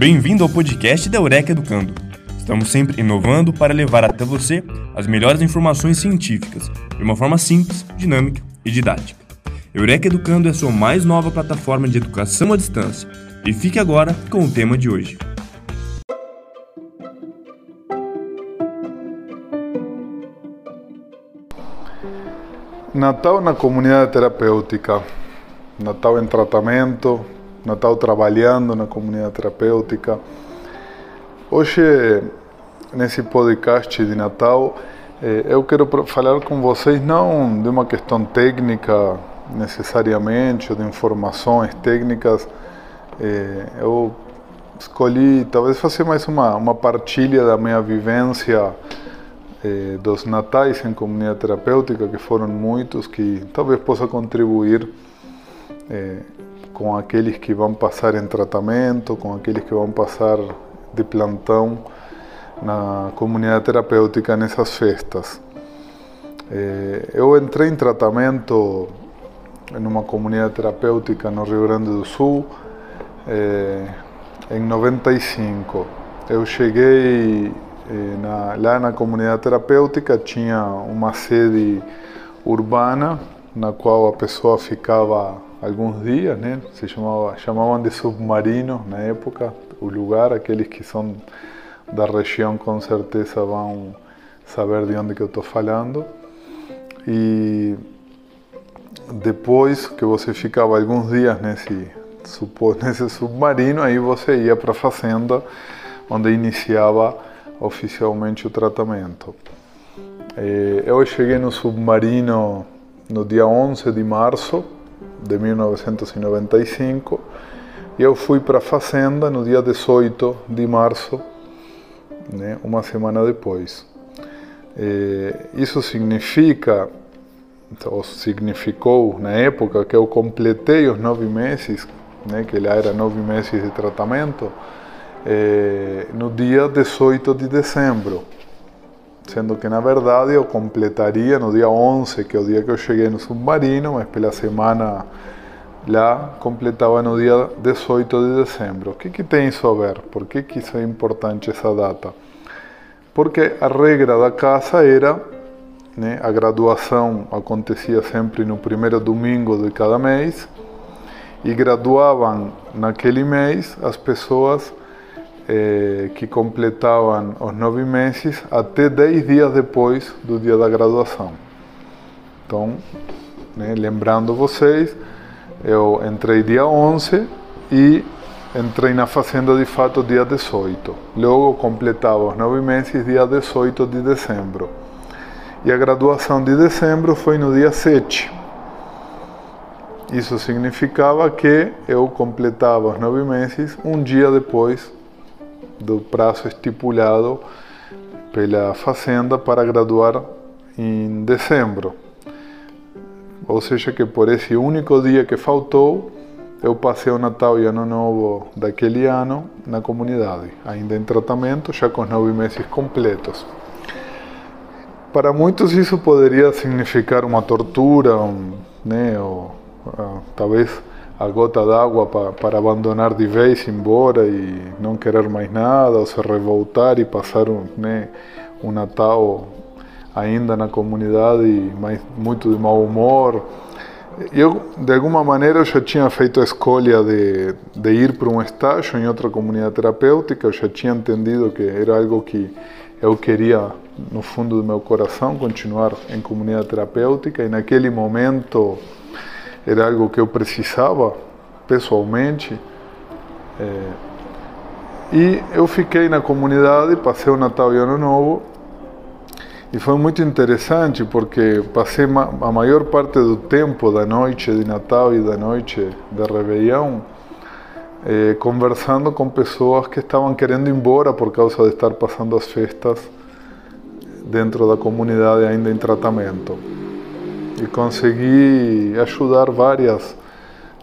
Bem-vindo ao podcast da Eureka Educando. Estamos sempre inovando para levar até você as melhores informações científicas de uma forma simples, dinâmica e didática. Eureka Educando é a sua mais nova plataforma de educação à distância. E fique agora com o tema de hoje. Natal na comunidade terapêutica, Natal em tratamento, Natal trabalhando na comunidade terapêutica. Hoje, nesse podcast de Natal, eh, eu quero falar com vocês não de uma questão técnica necessariamente, ou de informações técnicas. Eh, eu escolhi talvez fazer mais uma, uma partilha da minha vivência eh, dos natais em comunidade terapêutica, que foram muitos, que talvez possa contribuir com aqueles que vão passar em tratamento, com aqueles que vão passar de plantão na comunidade terapêutica nessas festas. Eh, eu entrei em tratamento em uma comunidade terapêutica no Rio Grande do Sul eh, em 95. Eu cheguei eh, na, lá na comunidade terapêutica, tinha uma sede urbana na qual a pessoa ficava alguns dias, né? Se chamava, chamavam de submarino na época, o lugar, aqueles que são da região com certeza vão saber de onde que eu estou falando. E depois que você ficava alguns dias nesse, nesse submarino, aí você ia para a fazenda, onde iniciava oficialmente o tratamento. Eh, eu cheguei no submarino no dia 11 de março de 1995 e eu fui para a fazenda no dia 18 de março, né, uma semana depois. Eh, isso significa, ou significou na época, que eu completei os nove meses, né, que lá era nove meses de tratamento, eh, no dia 18 de dezembro. Sendo que, na verdade, eu completaria no dia 11, que é o dia que eu cheguei no submarino, mas pela semana lá completava no dia 18 de dezembro. O que, que tem isso a ver? Por que, que isso é importante, essa data? Porque a regra da casa era, né, a graduação acontecia sempre no primeiro domingo de cada mês, e graduavam naquele mês as pessoas eh, que completavam os nove meses até dez dias depois do dia da graduação. Então, né, lembrando vocês, eu entrei dia 11 e entrei na fazenda de fato dia 18. Logo completava os nove meses dia 18 de dezembro. E a graduação de dezembro foi no dia 7. Isso significava que eu completava os nove meses um dia depois do prazo estipulado pela Fazenda para graduar em dezembro. Ou seja, que por esse único dia que faltou, eu passei o Natal e Ano Novo daquele ano na comunidade, ainda em tratamento, já com nove meses completos. Para muitos isso poderia significar uma tortura, um, né, ou, uh, talvez a gota d'água para, para abandonar de vez, embora e não querer mais nada, ou se revoltar e passar um, né, um Natal ainda na comunidade, mas muito de mau humor. Eu, de alguma maneira, eu já tinha feito a escolha de, de ir para um estágio em outra comunidade terapêutica, eu já tinha entendido que era algo que eu queria, no fundo do meu coração, continuar em comunidade terapêutica, e naquele momento era algo que eu precisava pessoalmente. É, e eu fiquei na comunidade, passei o Natal e Ano Novo, e foi muito interessante porque passei a maior parte do tempo da noite de Natal e da noite de Réveillon eh, conversando com pessoas que estavam querendo ir embora por causa de estar passando as festas dentro da comunidade ainda em tratamento e consegui ajudar várias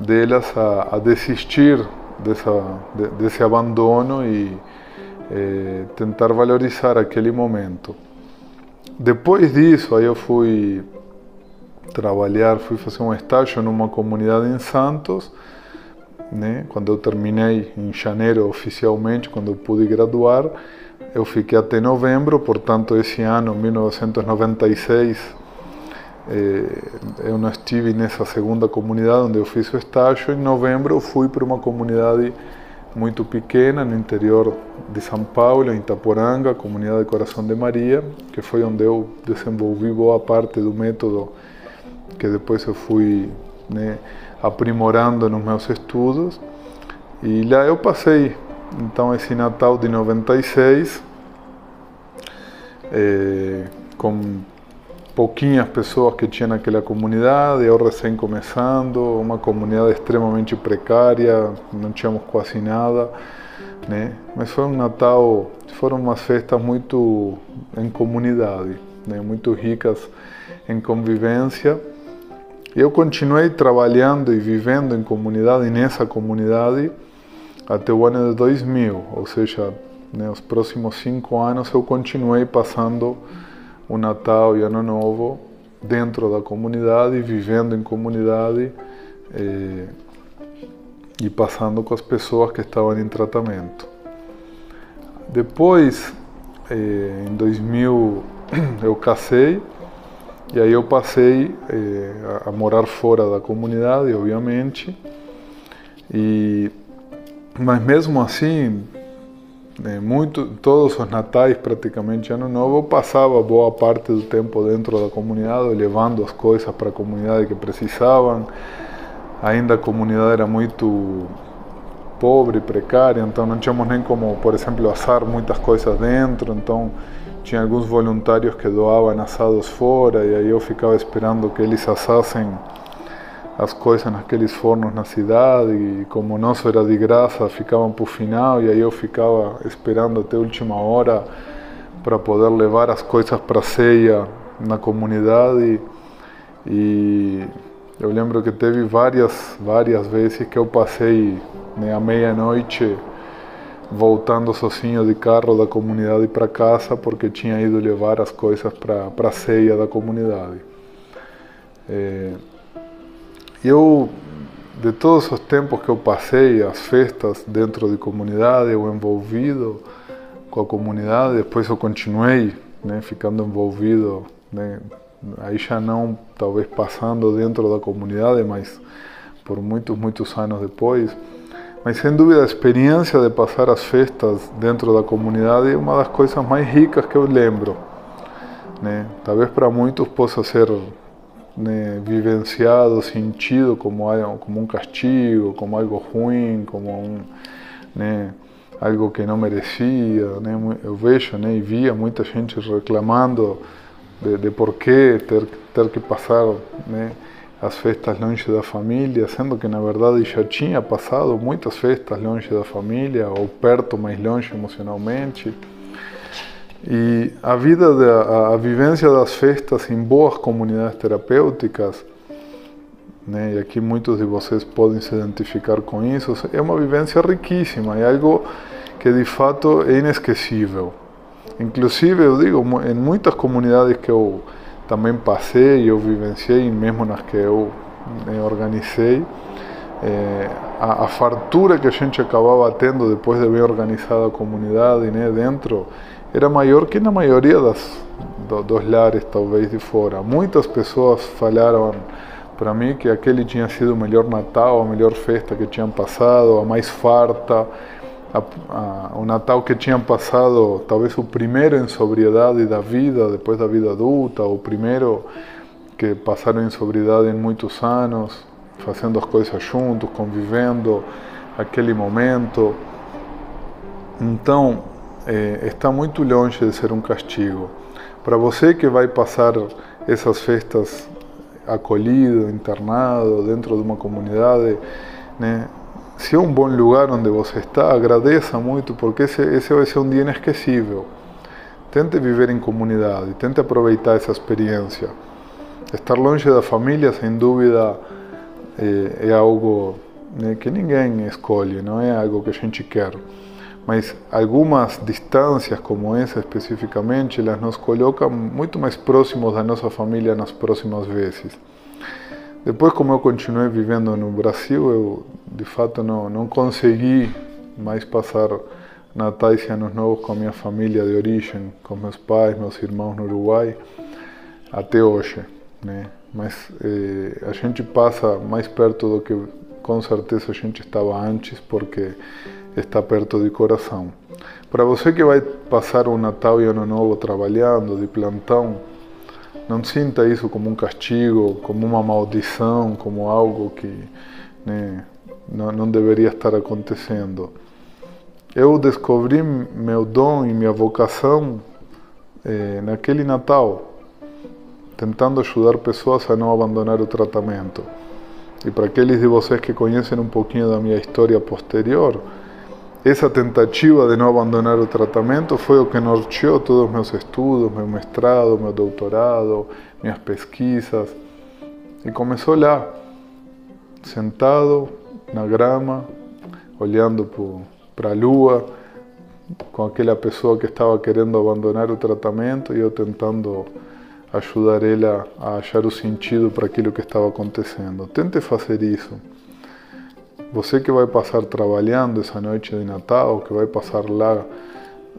delas a, a desistir dessa, de, desse abandono e eh, tentar valorizar aquele momento. Depois disso, aí eu fui trabalhar, fui fazer um estágio numa comunidade em Santos, né? Quando eu terminei em janeiro oficialmente, quando eu pude graduar, eu fiquei até novembro, portanto, esse ano, 1996, eh, eu não estive nessa segunda comunidade onde eu fiz o estágio. Em novembro, fui para uma comunidade muito pequena no interior de São Paulo, em Itaporanga, comunidade Coração de Maria, que foi onde eu desenvolvi boa parte do método que depois eu fui né, aprimorando nos meus estudos. E lá eu passei, então, esse Natal de 96, eh, com pouquinhas pessoas que tinha naquela comunidade, eu recém começando, uma comunidade extremamente precária, não tínhamos quase nada, né? Mas foi um Natal, foram umas festas muito em comunidade, né? Muito ricas em convivência. Eu continuei trabalhando e vivendo em comunidade, nessa comunidade, até o ano de 2000, ou seja, né, os próximos cinco anos eu continuei passando o Natal e Ano Novo dentro da comunidade, vivendo em comunidade eh, e passando com as pessoas que estavam em tratamento. Depois, eh, em 2000, eu casei e aí eu passei eh, a morar fora da comunidade, obviamente. E mas mesmo assim, né, muito, todos os natais, praticamente ano novo, passava boa parte do tempo dentro da comunidade, levando as coisas para a comunidade que precisavam. Ainda a comunidade era muito pobre, precária, então não tínhamos nem como, por exemplo, assar muitas coisas dentro, então tinha alguns voluntários que doavam assados fora e aí eu ficava esperando que eles assassem as coisas naqueles fornos na cidade e como nosso era de graça, ficavam para o final e aí eu ficava esperando até a última hora para poder levar as coisas para a ceia na comunidade e eu lembro que teve várias várias vezes que eu passei né, à meia-noite voltando sozinho de carro da comunidade para casa porque tinha ido levar as coisas para a ceia da comunidade. É, eu, de todos os tempos que eu passei, as festas dentro de comunidade, eu envolvido com a comunidade, depois eu continuei né, ficando envolvido, né, aí já não talvez passando dentro da comunidade, mas por muitos, muitos anos depois. Mas sem dúvida a experiência de passar as festas dentro da comunidade é uma das coisas mais ricas que eu lembro. Né? Talvez para muitos possa ser né, vivenciado, sentido como, como um castigo, como algo ruim, como né, algo que não merecia. Né? Eu vejo né, e via muita gente reclamando de, de por que ter, ter que passar né, as festas longe da família, sendo que na verdade já tinha passado muitas festas longe da família, ou perto, mais longe emocionalmente. E a vida, a, vivência das festas em boas comunidades terapêuticas, né, e aqui muitos de vocês podem se identificar com isso, é uma vivência riquíssima, é algo que de fato é inesquecível. Inclusive, eu digo, em muitas comunidades que eu também passei, eu vivenciei, mesmo nas que eu me organizei, é, a, a, fartura que a gente acabava tendo depois de bem organizada a comunidade né, dentro era maior que na maioria das, do, dos lares, talvez de fora. Muitas pessoas falaram para mim que aquele tinha sido o melhor Natal, a melhor festa que tinham passado, a mais farta, a, a, o Natal que tinham passado, talvez o primeiro em sobriedade da vida, depois da vida adulta, o primeiro que passaram em sobriedade em muitos anos, fazendo as coisas juntos, convivendo, aquele momento. Então, é, está muito longe de ser um castigo. Para você que vai passar essas festas acolhido, internado, dentro de uma comunidade, né? se é um bom lugar onde você está, agradeça muito, porque esse, esse vai ser um dia inesquecível. Tente viver em comunidade, tente aproveitar essa experiência. Estar longe da família, sem dúvida, é, é algo né, que ninguém escolhe, não é algo que a gente quer mas algumas distâncias como essa especificamente, elas nos colocam muito mais próximos da nossa família nas próximas vezes. Depois, como eu continuei vivendo no Brasil, eu de fato não, não consegui mais passar natais e anos novos com a minha família de origem, com meus pais, meus irmãos no Uruguai, até hoje. Né? Mas eh, a gente passa mais perto do que com certeza a gente estava antes, porque está perto de coração. Para você que vai passar o Natal e Ano Novo trabalhando de plantão, não sinta isso como um castigo, como uma maldição, como algo que né, não, não deveria estar acontecendo. Eu descobri meu dom e minha vocação eh, naquele Natal, tentando ajudar pessoas a não abandonar o tratamento. E para aqueles de vocês que conhecem um pouquinho da minha história posterior, essa tentativa de não abandonar o tratamento foi o que norteou todos os meus estudos, meu meu doutorado, minhas pesquisas. E começou lá, sentado na grama, olhando para a lua, com aquela pessoa que estava querendo abandonar o tratamento e eu tentando ajudar ela a achar o sentido para aquilo que estava acontecendo. Tente fazer isso. Você que vai passar trabalhando essa noite de Natal, que vai passar lá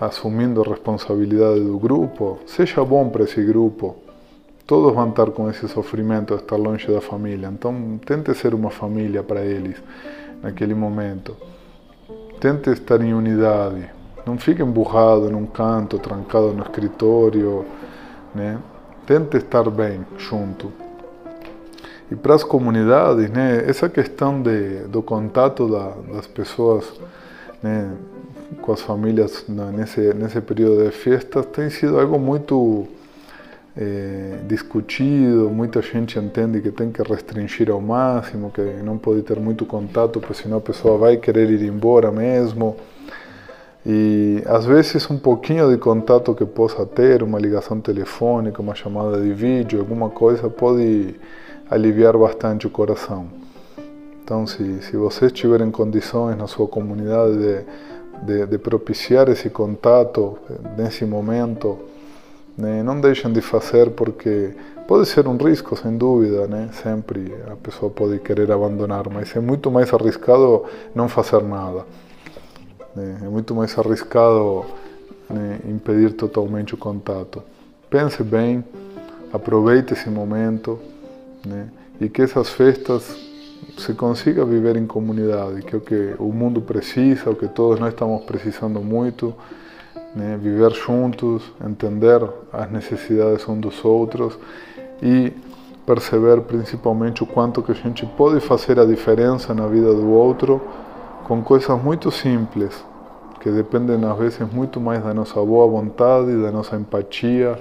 assumindo responsabilidade do grupo, seja bom para esse grupo. Todos vão estar com esse sofrimento de estar longe da família. Então, tente ser uma família para eles naquele momento. Tente estar em unidade. Não fique emburrado num canto, trancado no escritório. Né? Tente estar bem junto. E para as comunidades, né, essa questão de, do contato da, das pessoas né, com as famílias nesse, nesse período de festas tem sido algo muito é, discutido. Muita gente entende que tem que restringir ao máximo, que não pode ter muito contato, porque senão a pessoa vai querer ir embora mesmo. E às vezes um pouquinho de contato que possa ter, uma ligação telefônica, uma chamada de vídeo, alguma coisa pode aliviar bastante o coração. Então, se, se vocês tiverem condições na sua comunidade de, de, de propiciar esse contato nesse momento, né, não deixem de fazer porque pode ser um risco, sem dúvida, né? Sempre a pessoa pode querer abandonar, mas é muito mais arriscado não fazer nada. Né? É muito mais arriscado né, impedir totalmente o contato. Pense bem, aproveite esse momento né? e que essas festas se consiga viver em comunidade, que é o que o mundo precisa, o que todos nós estamos precisando muito, né? viver juntos, entender as necessidades uns dos outros e perceber principalmente o quanto que a gente pode fazer a diferença na vida do outro com coisas muito simples, que dependem às vezes muito mais da nossa boa vontade, da nossa empatia,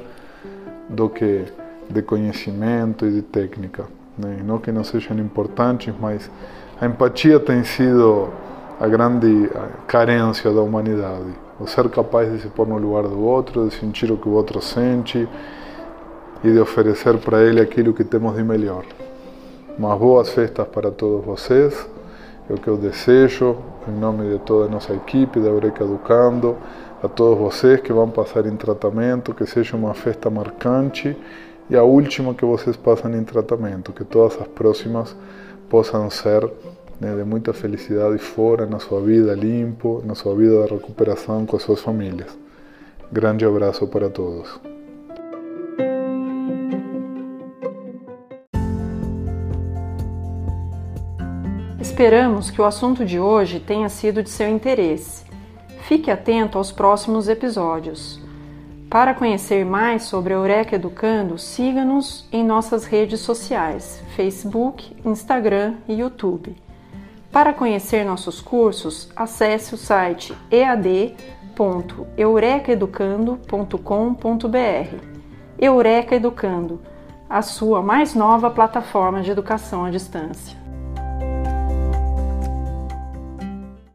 do que de conhecimento e de técnica. Né? Não que não sejam importantes, mas a empatia tem sido a grande carência da humanidade. O ser capaz de se pôr no lugar do outro, de sentir o que o outro sente e de oferecer para ele aquilo que temos de melhor. Mas boas festas para todos vocês. É o que eu desejo, em nome de toda a nossa equipe da Eureka Educando, a todos vocês que vão passar em tratamento, que seja uma festa marcante e a última que vocês passam em tratamento, que todas as próximas possam ser né, de muita felicidade fora, na sua vida limpo, na sua vida de recuperação com as suas famílias. Grande abraço para todos. Esperamos que o assunto de hoje tenha sido de seu interesse. Fique atento aos próximos episódios. Para conhecer mais sobre a Eureka Educando, siga-nos em nossas redes sociais: Facebook, Instagram e YouTube. Para conhecer nossos cursos, acesse o site ead.eurekaeducando.com.br. Eureka Educando, a sua mais nova plataforma de educação à distância.